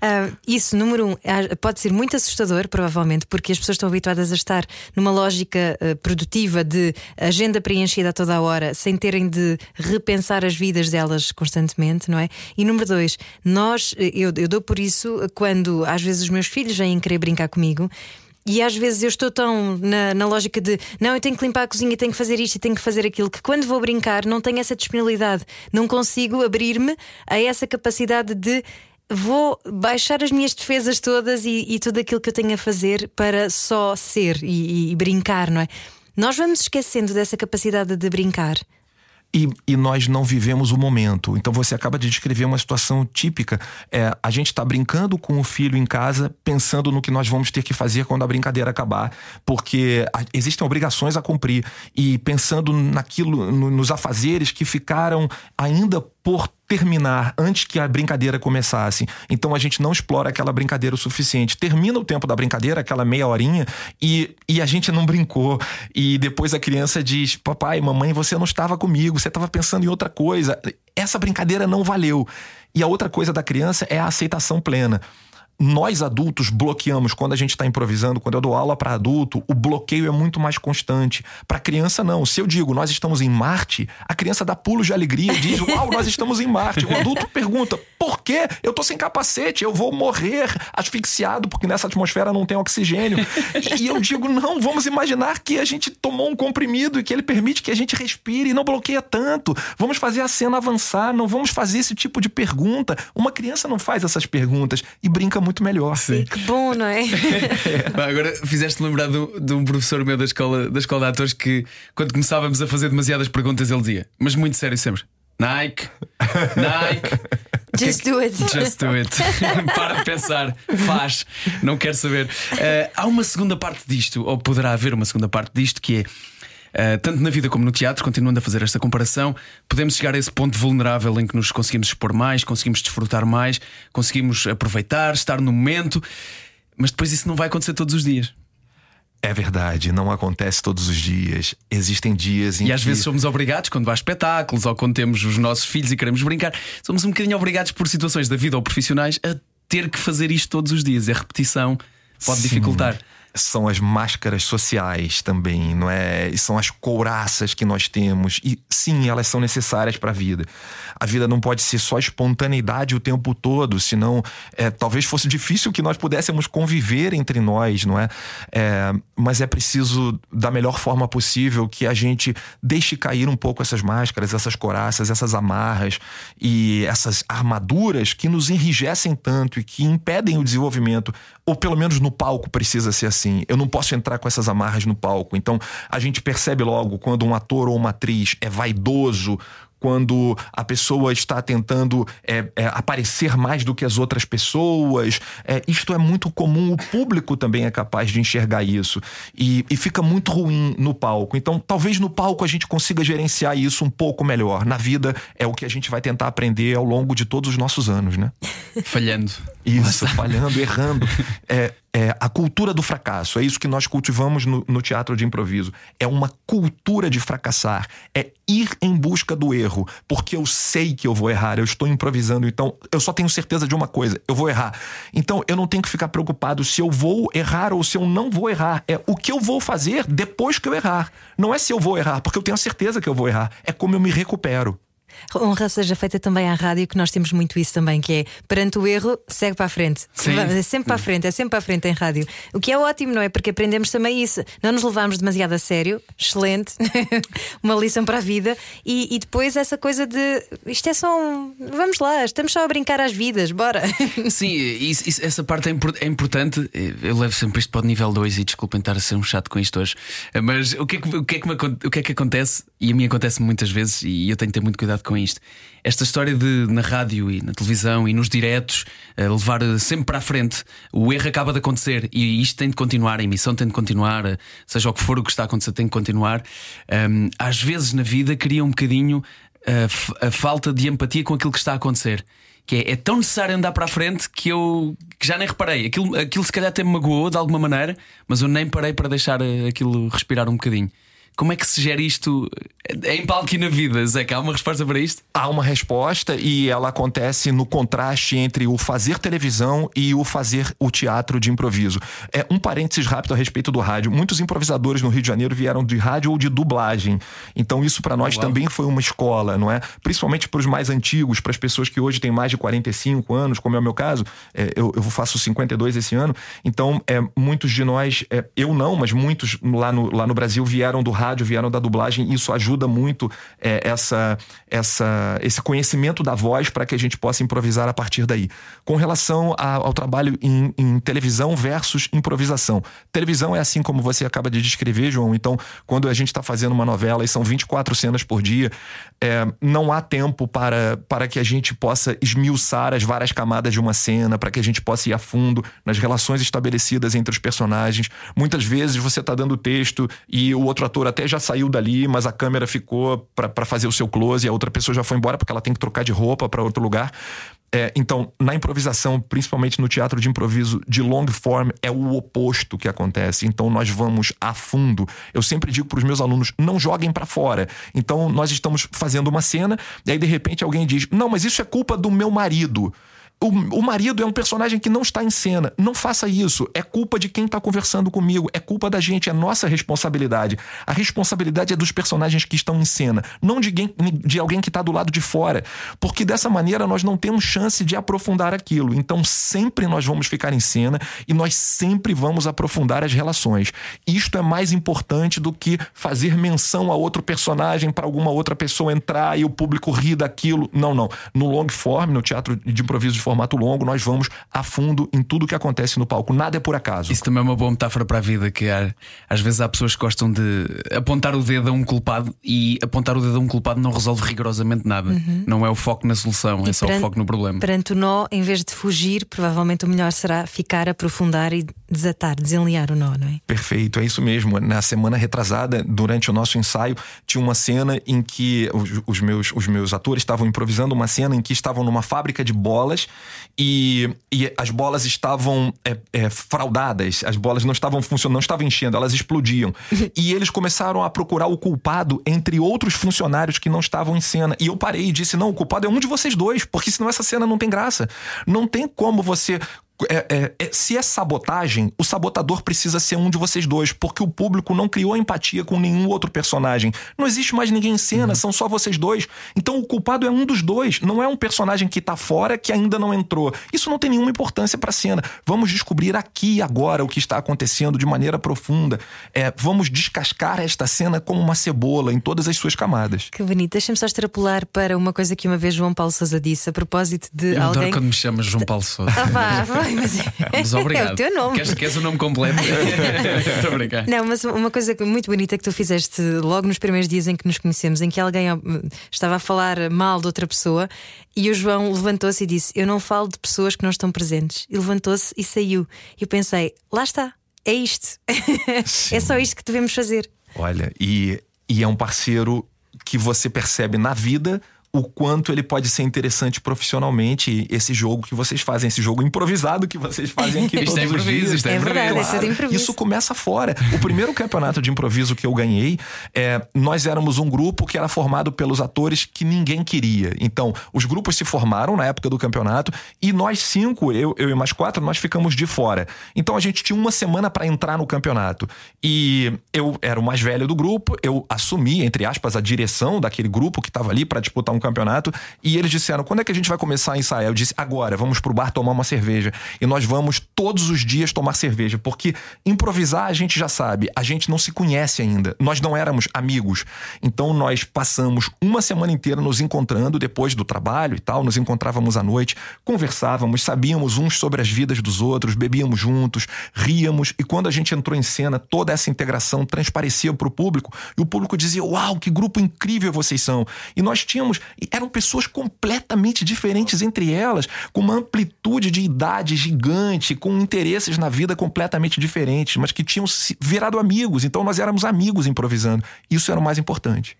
Ah, isso, número um, ah, pode ser muito assustador, provavelmente, porque as pessoas estão habituadas a estar numa lógica ah, produtiva de agenda preenchida a toda a hora, sem terem de repensar as vidas delas constantemente, não é? E número dois, nós, eu, eu dou por isso quando às vezes os meus filhos vêm querer brincar comigo. E às vezes eu estou tão na, na, lógica de não, eu tenho que limpar a cozinha, tenho que fazer isto e tenho que fazer aquilo, que quando vou brincar não tenho essa disponibilidade, não consigo abrir-me a essa capacidade de vou baixar as minhas defesas todas e, e, tudo aquilo que eu tenho a fazer para só ser e, e brincar, não é? Nós vamos esquecendo dessa capacidade de brincar e, e, nós não vivemos o momento. Então você acaba de descrever uma situação típica. É, a gente está brincando com o filho em casa, pensando no que nós vamos ter que fazer quando a brincadeira acabar, porque existem obrigações a cumprir e pensando naquilo, no, nos afazeres que ficaram ainda por terminar antes que a brincadeira começasse. Então a gente não explora aquela brincadeira o suficiente. Termina o tempo da brincadeira, aquela meia horinha, e, e a gente não brincou. E depois a criança diz: Papai, mamãe, você não estava comigo, você estava pensando em outra coisa. Essa brincadeira não valeu. E a outra coisa da criança é a aceitação plena nós adultos bloqueamos quando a gente está improvisando, quando eu dou aula para adulto, o bloqueio é muito mais constante. Para criança, não. Se eu digo nós estamos em Marte, a criança dá pulos de alegria e diz: Uau, nós estamos em Marte. O adulto pergunta: Por quê? Eu tô sem capacete, eu vou morrer asfixiado porque nessa atmosfera não tem oxigênio. E eu digo: Não, vamos imaginar que a gente tomou um comprimido e que ele permite que a gente respire e não bloqueia tanto. Vamos fazer a cena avançar, não vamos fazer esse tipo de pergunta. Uma criança não faz essas perguntas e brinca muito melhor. Sim. Que bom, não é? Agora fizeste-me lembrar de, de, um professor meu da escola, da escola de atores que, quando começávamos a fazer demasiadas perguntas, ele dizia, mas muito sério sempre: Nike, Nike. Just do it. Just do it. Para de pensar, faz, não quero saber. Uh, há uma segunda parte disto, ou poderá haver uma segunda parte disto, que é Uh, tanto na vida como no teatro, continuando a fazer esta comparação, podemos chegar a esse ponto vulnerável em que nos conseguimos expor mais, conseguimos desfrutar mais, conseguimos aproveitar, estar no momento, mas depois isso não vai acontecer todos os dias. É verdade, não acontece todos os dias. Existem dias em E que... às vezes somos obrigados, quando há espetáculos ou quando temos os nossos filhos e queremos brincar, somos um bocadinho obrigados por situações da vida ou profissionais a ter que fazer isto todos os dias. A repetição pode Sim. dificultar são as máscaras sociais também, não é? E são as couraças que nós temos. E sim, elas são necessárias para a vida. A vida não pode ser só espontaneidade o tempo todo, senão é, talvez fosse difícil que nós pudéssemos conviver entre nós, não é? é? Mas é preciso, da melhor forma possível, que a gente deixe cair um pouco essas máscaras, essas couraças, essas amarras e essas armaduras que nos enrijecem tanto e que impedem o desenvolvimento, ou pelo menos no palco precisa ser assim. Eu não posso entrar com essas amarras no palco. Então a gente percebe logo quando um ator ou uma atriz é vaidoso, quando a pessoa está tentando é, é, aparecer mais do que as outras pessoas. É, isto é muito comum, o público também é capaz de enxergar isso. E, e, fica muito ruim no palco. Então, talvez no palco a gente consiga gerenciar isso um pouco melhor. Na vida é o que a gente vai tentar aprender ao longo de todos os nossos anos, né? Falhando. Isso, falhando, errando. É, é, a cultura do fracasso. É isso que nós cultivamos no, no, teatro de improviso. É uma cultura de fracassar. É ir em busca do erro. Porque eu sei que eu vou errar. Eu estou improvisando. Então, eu só tenho certeza de uma coisa: eu vou errar. Então, eu não tenho que ficar preocupado se eu vou errar ou se eu não vou errar. É o que eu vou fazer depois que eu errar. Não é se eu vou errar, porque eu tenho a certeza que eu vou errar. É como eu me recupero. Honra seja feita também à rádio, que nós temos muito isso também, que é perante o erro, segue para a frente. Sim. É sempre para a frente, é sempre para a frente em rádio. O que é ótimo, não é? Porque aprendemos também isso. Não nos levamos demasiado a sério, excelente, uma lição para a vida. E, e, depois essa coisa de isto é só um. Vamos lá, estamos só a brincar às vidas, bora. Sim, isso, isso, essa parte é, é, importante. Eu levo sempre isto para o nível 2 e desculpem estar a ser um chato com isto hoje. Mas o que é que, o que, é que, me, o que, é que acontece? E a mim acontece muitas vezes, e eu tenho que ter muito cuidado com isto. Esta história de na rádio e na televisão e nos diretos eh, levar sempre para a frente, o erro acaba de acontecer e isto tem de continuar, a emissão tem de continuar, eh, seja o que for o que está a acontecer, tem de continuar. Às vezes na vida cria um bocadinho a, a falta de empatia com aquilo que está a acontecer que é, é, tão necessário andar para a frente que eu que já nem reparei. Aquilo, aquilo se calhar até me magoou de alguma maneira, mas eu nem parei para deixar eh, aquilo respirar um bocadinho Como é que se gera isto em palco e na vida? Zé, há uma resposta para isto? Há uma resposta e ela acontece no contraste entre o fazer televisão e o fazer o teatro de improviso. É um parênteses rápido a respeito do rádio. Muitos improvisadores no Rio de Janeiro vieram de rádio ou de dublagem. Então isso para nós Uau. também foi uma escola, não é? Principalmente para os mais antigos, para as pessoas que hoje têm mais de 45 anos, como é o meu caso. É, eu, eu faço 52 esse ano. Então, é, muitos de nós, é, eu não, mas muitos lá no, lá no Brasil vieram do rádio, vieram da dublagem. Isso ajuda muito é, essa, essa, esse conhecimento da voz para que a gente possa improvisar a partir daí. Com relação a, ao trabalho em, em televisão versus improvisação. Televisão é assim como você acaba de descrever, João. Então, quando a gente está fazendo uma novela e são 24 cenas por dia, é, não há tempo para, para que a gente possa esmiuçar as várias camadas de uma cena, para que a gente possa ir a fundo nas relações estabelecidas entre os personagens. Muitas vezes você está dando texto e o outro ator até já saiu dali, mas a câmera ficou para fazer o seu close e a outra pessoa já foi embora porque ela tem que trocar de roupa para outro lugar. É, então, na improvisação, principalmente no teatro de improviso de long form, é o oposto que acontece. Então, nós vamos a fundo. Eu sempre digo para os meus alunos: não joguem para fora. Então, nós estamos fazendo uma cena, e aí de repente alguém diz: não, mas isso é culpa do meu marido. O, o, marido é um personagem que não está em cena. Não faça isso. É culpa de quem está conversando comigo. É culpa da gente. É nossa responsabilidade. A responsabilidade é dos personagens que estão em cena, não de, alguém, de alguém que está do lado de fora. Porque dessa maneira nós não temos chance de aprofundar aquilo. Então sempre nós vamos ficar em cena e nós sempre vamos aprofundar as relações. Isto é mais importante do que fazer menção a outro personagem para alguma outra pessoa entrar e o público rir daquilo. Não, não. No long form, no teatro de improviso de formato longo, nós vamos a fundo em tudo que acontece no palco. Nada é por acaso. Isso também é uma boa metáfora para a vida, que há, às vezes há pessoas que gostam de apontar o dedo a um culpado e apontar o dedo a um culpado não resolve rigorosamente nada. Uhum. Não é o foco na solução, e é só perante, o foco no problema. Perante o nó, em vez de fugir, provavelmente o melhor será ficar, aprofundar e desatar, desenliar o nó, não é? Perfeito, é isso mesmo. Na semana retrasada, durante o nosso ensaio, tinha uma cena em que os, os meus, os meus atores estavam improvisando uma cena em que estavam numa fábrica de bolas e, e as bolas estavam é, é, fraudadas, as bolas não estavam funcionando, não estavam enchendo, elas explodiam. e eles começaram a procurar o culpado entre outros funcionários que não estavam em cena. E eu parei e disse: não, o culpado é um de vocês dois, porque senão essa cena não tem graça. Não tem como você é, é, é, se é sabotagem, o sabotador precisa ser um de vocês dois, porque o público não criou empatia com nenhum outro personagem. Não existe mais ninguém em cena, uhum. são só vocês dois. Então o culpado é um dos dois, não é um personagem que tá fora que ainda não entrou. Isso não tem nenhuma importância pra cena. Vamos descobrir aqui e agora o que está acontecendo de maneira profunda. É, vamos descascar esta cena como uma cebola em todas as suas camadas. Que bonito. Deixa-me só extrapolar para uma coisa que uma vez João Paulo Sousa disse a propósito de Eu alguém. Adoro quando me chamas João Paulo Sousa. Ah, vá, vá. Mas, mas obrigado. É o teu nome. Queres, queres o nome completo? Estou a brincar. Não, mas uma coisa muito bonita que tu fizeste logo nos primeiros dias em que nos conhecemos, em que alguém estava a falar mal de outra pessoa e o João levantou-se e disse: Eu não falo de pessoas que não estão presentes. E levantou-se e saiu. E eu pensei: Lá está, é isto. é só isto que devemos fazer. Olha, e, e é um parceiro que você percebe na vida o quanto ele pode ser interessante profissionalmente esse jogo que vocês fazem, esse jogo improvisado que vocês fazem aqui todos improviso, os dias. É, verdade, é de improviso. Isso começa fora. O primeiro campeonato de improviso que eu ganhei, é, nós éramos um grupo que era formado pelos atores que ninguém queria. Então, os grupos se formaram na época do campeonato e nós cinco, eu, eu e mais quatro, nós ficamos de fora. Então a gente tinha uma semana para entrar no campeonato. E eu era o mais velho do grupo, eu assumi, entre aspas, a direção daquele grupo que estava ali para disputar um campeonato. E eles disseram: quando é que a gente vai começar a ensaiar? Eu disse: agora, vamos pro bar tomar uma cerveja. E nós vamos todos os dias tomar cerveja, porque improvisar a gente já sabe, a gente não se conhece ainda. Nós não éramos amigos. Então nós passamos uma semana inteira nos encontrando depois do trabalho e tal, nos encontrávamos à noite, conversávamos, sabíamos uns sobre as vidas dos outros, bebíamos juntos, ríamos. E quando a gente entrou em cena, toda essa integração transparecia para o público e o público dizia: Uau, que grupo incrível vocês são! E nós tínhamos, eram pessoas completamente diferentes entre elas, com uma amplitude de idade gigante, com interesses na vida completamente diferentes, mas que tinham virado amigos. Então nós éramos amigos improvisando. Isso era o mais importante.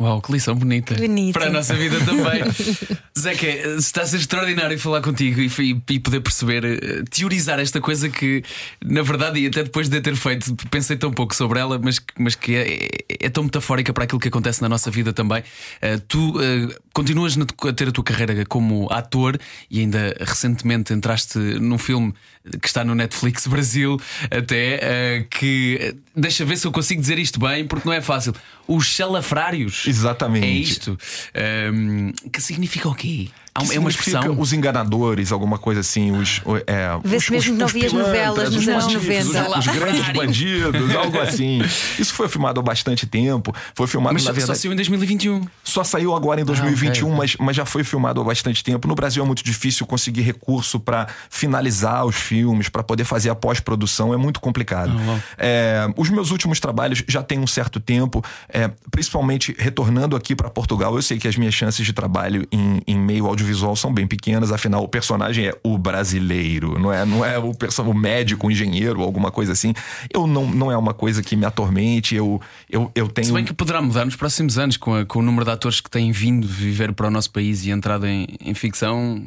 Uau, que lição bonita. bonita. Para a nossa vida também. Zeca, está a ser extraordinário falar contigo e, e- poder perceber, eh, teorizar esta coisa que, na verdade, e até depois de ter feito, pensei tão pouco sobre ela, mas, que- mas que é, é tão metafórica para aquilo que acontece na nossa vida também. Eh, tu eh, continuas a ter a tua carreira como ator e ainda recentemente entraste num filme que está no Netflix Brasil, até eh, que eh, deixa ver se eu consigo dizer isto bem, porque não é fácil. Os salafrários. Exatamente. É isto. Ahm, que significa o quê? Há Que uma- é uma expressão. Os enganadores, alguma coisa assim. Os, é, Vê-se os- mesmo os- que não os vias novelas nos os anos bandidos, 90. Os, os grandes bandidos, algo assim. Isso foi filmado há bastante tempo. Foi filmado, Mas na só- verdade. só saiu em 2021. Só saiu agora em 2021, ok. mas, mas já foi filmado há bastante tempo. No Brasil é muito difícil conseguir recurso para finalizar os filmes, para poder fazer a pós-produção, é muito complicado. É, os meus últimos trabalhos já têm um certo tempo, é, principalmente retornando aqui para Portugal. Eu sei que as minhas chances de trabalho em, em meio audiovisual são bem pequenas, afinal, o personagem é o brasileiro, não é, não é o, o médico, o engenheiro, alguma coisa assim. Eu não, não é uma coisa que me atormente, eu, eu, eu tenho. Se bem que poderá mudar nos próximos anos com, a- com o número de atores que têm vindo viver para o nosso país e entrado em, em ficção.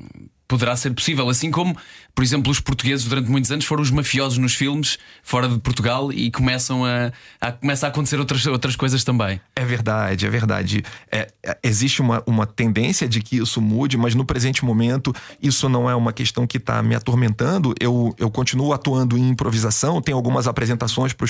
Poderá ser possível, assim como, por exemplo, os portugueses durante muitos anos foram os mafiosos nos filmes fora de Portugal e começam a, a começa a acontecer outras, outras coisas também. É verdade, é verdade. É, é, existe uma, uma tendência de que isso mude, mas no presente momento isso não é uma questão que está me atormentando. Eu, eu continuo atuando em improvisação, tenho algumas apresentações para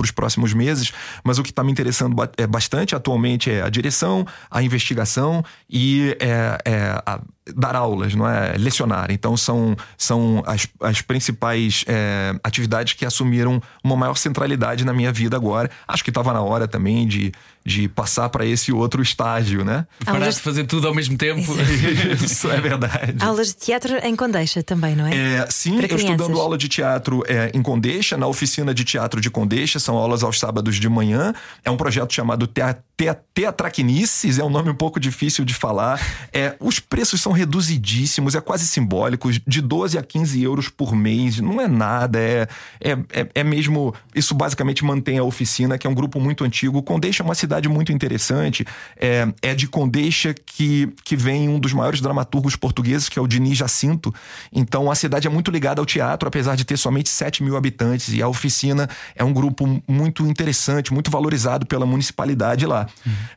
os próximos meses, mas o que está me interessando é bastante atualmente é a direção, a investigação e é, é a- dar aulas, não é? Lecionar. Então são, são as, as principais é, atividades que assumiram uma maior centralidade na minha vida agora. Acho que estava na hora também de, de passar para esse outro estágio, né? Parar Aulas- de fazer tudo ao mesmo tempo. Isso é verdade. Aulas de teatro em Condeixa também, não é? É, sim, Para eu estou dando aula de teatro é, em Condeixa, na oficina de teatro de Condeixa, são aulas aos sábados de manhã. É um projeto chamado Tea- Tea- Teatraquinices, é um nome um pouco difícil de falar. É, os preços são reduzidíssimos, é quase simbólicos, de 12 a 15 euros por mês, não é nada, é, é, é, é mesmo. Isso basicamente mantém a oficina, que é um grupo muito antigo. Condeixa é uma cidade muito interessante, é, é de Condeixa que, que vem um dos maiores dramaturgos portugueses, que é o Diniz Jacinto. Então a cidade é muito ligada ao teatro, apesar de ter somente 7 mil habitantes. E a oficina é um grupo muito interessante, muito valorizado pela municipalidade lá.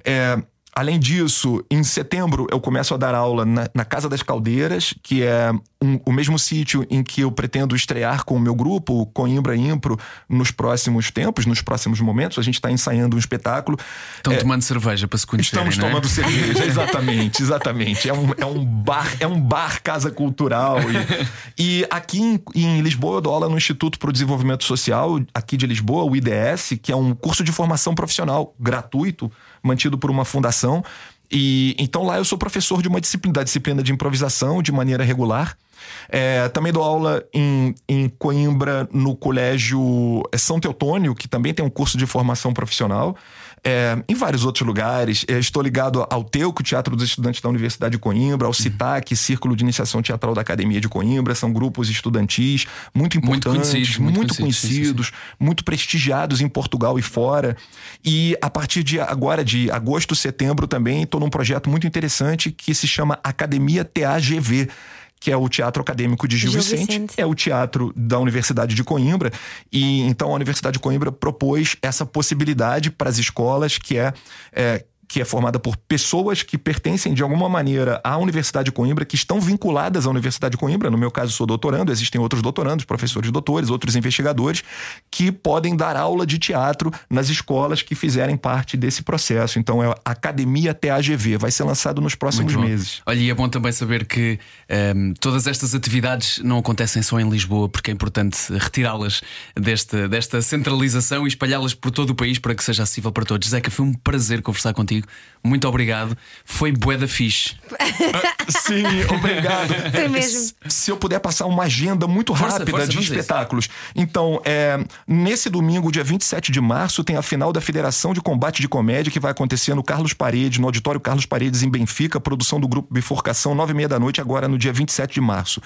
É, Além disso, em setembro eu começo a dar aula na, na Casa das Caldeiras, que é um- o mesmo sítio em que eu pretendo estrear com o meu grupo, o Coimbra Impro, nos próximos tempos, nos próximos momentos. A gente está ensaiando um espetáculo. Estão É, tomando cerveja para se conhecerem. Estamos não é? tomando cerveja, exatamente, exatamente. É um, é um bar, é um bar casa cultural. E, e aqui em, em Lisboa eu dou aula no Instituto para o Desenvolvimento Social, aqui de Lisboa, o IDS, que é um curso de formação profissional gratuito, mantido por uma fundação. E então lá eu sou professor de uma disciplina, da disciplina de improvisação de maneira regular. É, também dou aula em, em Coimbra, no Colégio é, São Teotônio, que também tem um curso de formação profissional. É, em vários outros lugares. É, estou ligado ao Teuco, Teatro dos Estudantes da Universidade de Coimbra, ao CITAC, Círculo de Iniciação Teatral da Academia de Coimbra. São grupos estudantis muito Muito importantes, conhecidos, muito, muito conhecidos, conhecidos, muito prestigiados em Portugal e fora. E a partir de agora, de agosto, setembro, também estou num projeto muito interessante que se chama Academia TAGV. Que é o Teatro Acadêmico de Gil, Gil Vicente, Vicente. é o teatro da Universidade de Coimbra. E então a Universidade de Coimbra propôs essa possibilidade para as escolas, que é, é, que é formada por pessoas que pertencem de alguma maneira à Universidade de Coimbra, que estão vinculadas à Universidade de Coimbra. No meu caso, sou doutorando, existem outros doutorandos, professores doutores, outros investigadores, que podem dar aula de teatro nas escolas que fizerem parte desse processo. Então é a Academia TAGV, vai ser lançado nos próximos meses. Olha, e é bom também saber que ehm, todas estas atividades não acontecem só em Lisboa, porque é importante retirá-las desta, desta centralização e espalhá-las por todo o país para que seja acessível para todos. Zeca, foi um prazer conversar contigo. Muito obrigado. Foi bué da fixe. Sim, obrigado. Foi mesmo. Se- eu puder passar uma agenda muito Força, rápida força, de espetáculos. Então, é, nesse domingo, dia 27 de março, tem a final da Federação de Combate de Comédia, que vai acontecer no Carlos Paredes, no Auditório Carlos Paredes, em Benfica, produção do grupo Bifurcação, nove e meia da noite, agora no dia 27 de março.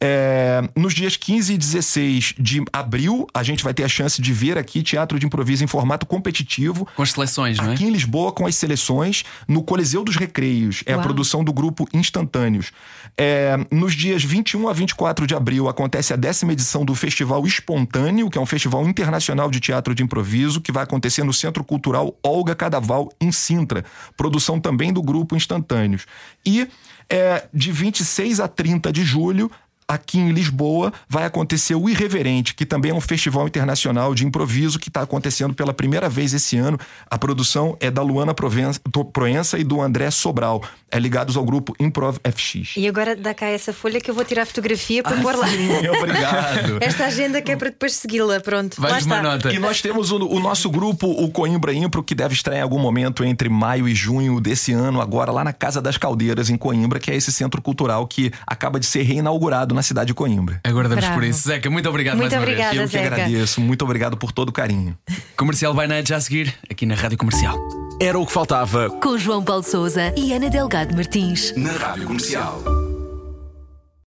É, nos dias 15 e 16 de abril, a gente vai ter a chance de ver aqui teatro de improviso em formato competitivo. Com as seleções, não é? Aqui em Lisboa, com as seleções no Coliseu dos Recreios. É Uau. a produção do grupo Instantâneos. É, nos dias 21 a 24 de abril acontece a décima edição do Festival Espontâneo, que é um festival internacional de teatro de improviso, que vai acontecer no Centro Cultural Olga Cadaval, em Sintra. Produção também do grupo Instantâneos. E é, de 26 a 30 de julho, aqui em Lisboa vai acontecer o Irreverente, que também é um festival internacional de improviso que está acontecendo pela primeira vez esse ano. A produção é da Luana Proença e do André Sobral, é ligados ao grupo Improv FX. E agora dá cá essa folha que eu vou tirar a fotografia para pôr lá. Sim, obrigado. Esta agenda que é para depois segui-la. Pronto. lá Vais uma nota. E nós temos o, o nosso grupo, o Coimbra Impro, que deve estrear em algum momento entre maio e junho desse ano, agora lá na Casa das Caldeiras, em Coimbra, que é esse centro cultural que acaba de ser reinaugurado na cidade de Coimbra. Aguardamos Bravo. por isso. Zeca, muito obrigado Muito mais uma obrigada, vez. Eu que Zeca. agradeço, muito obrigado por todo o carinho. Comercial by Night já a seguir, aqui na Rádio Comercial. Era o que faltava Com João Paulo Souza e Ana Delgado Martins. na Rádio Comercial.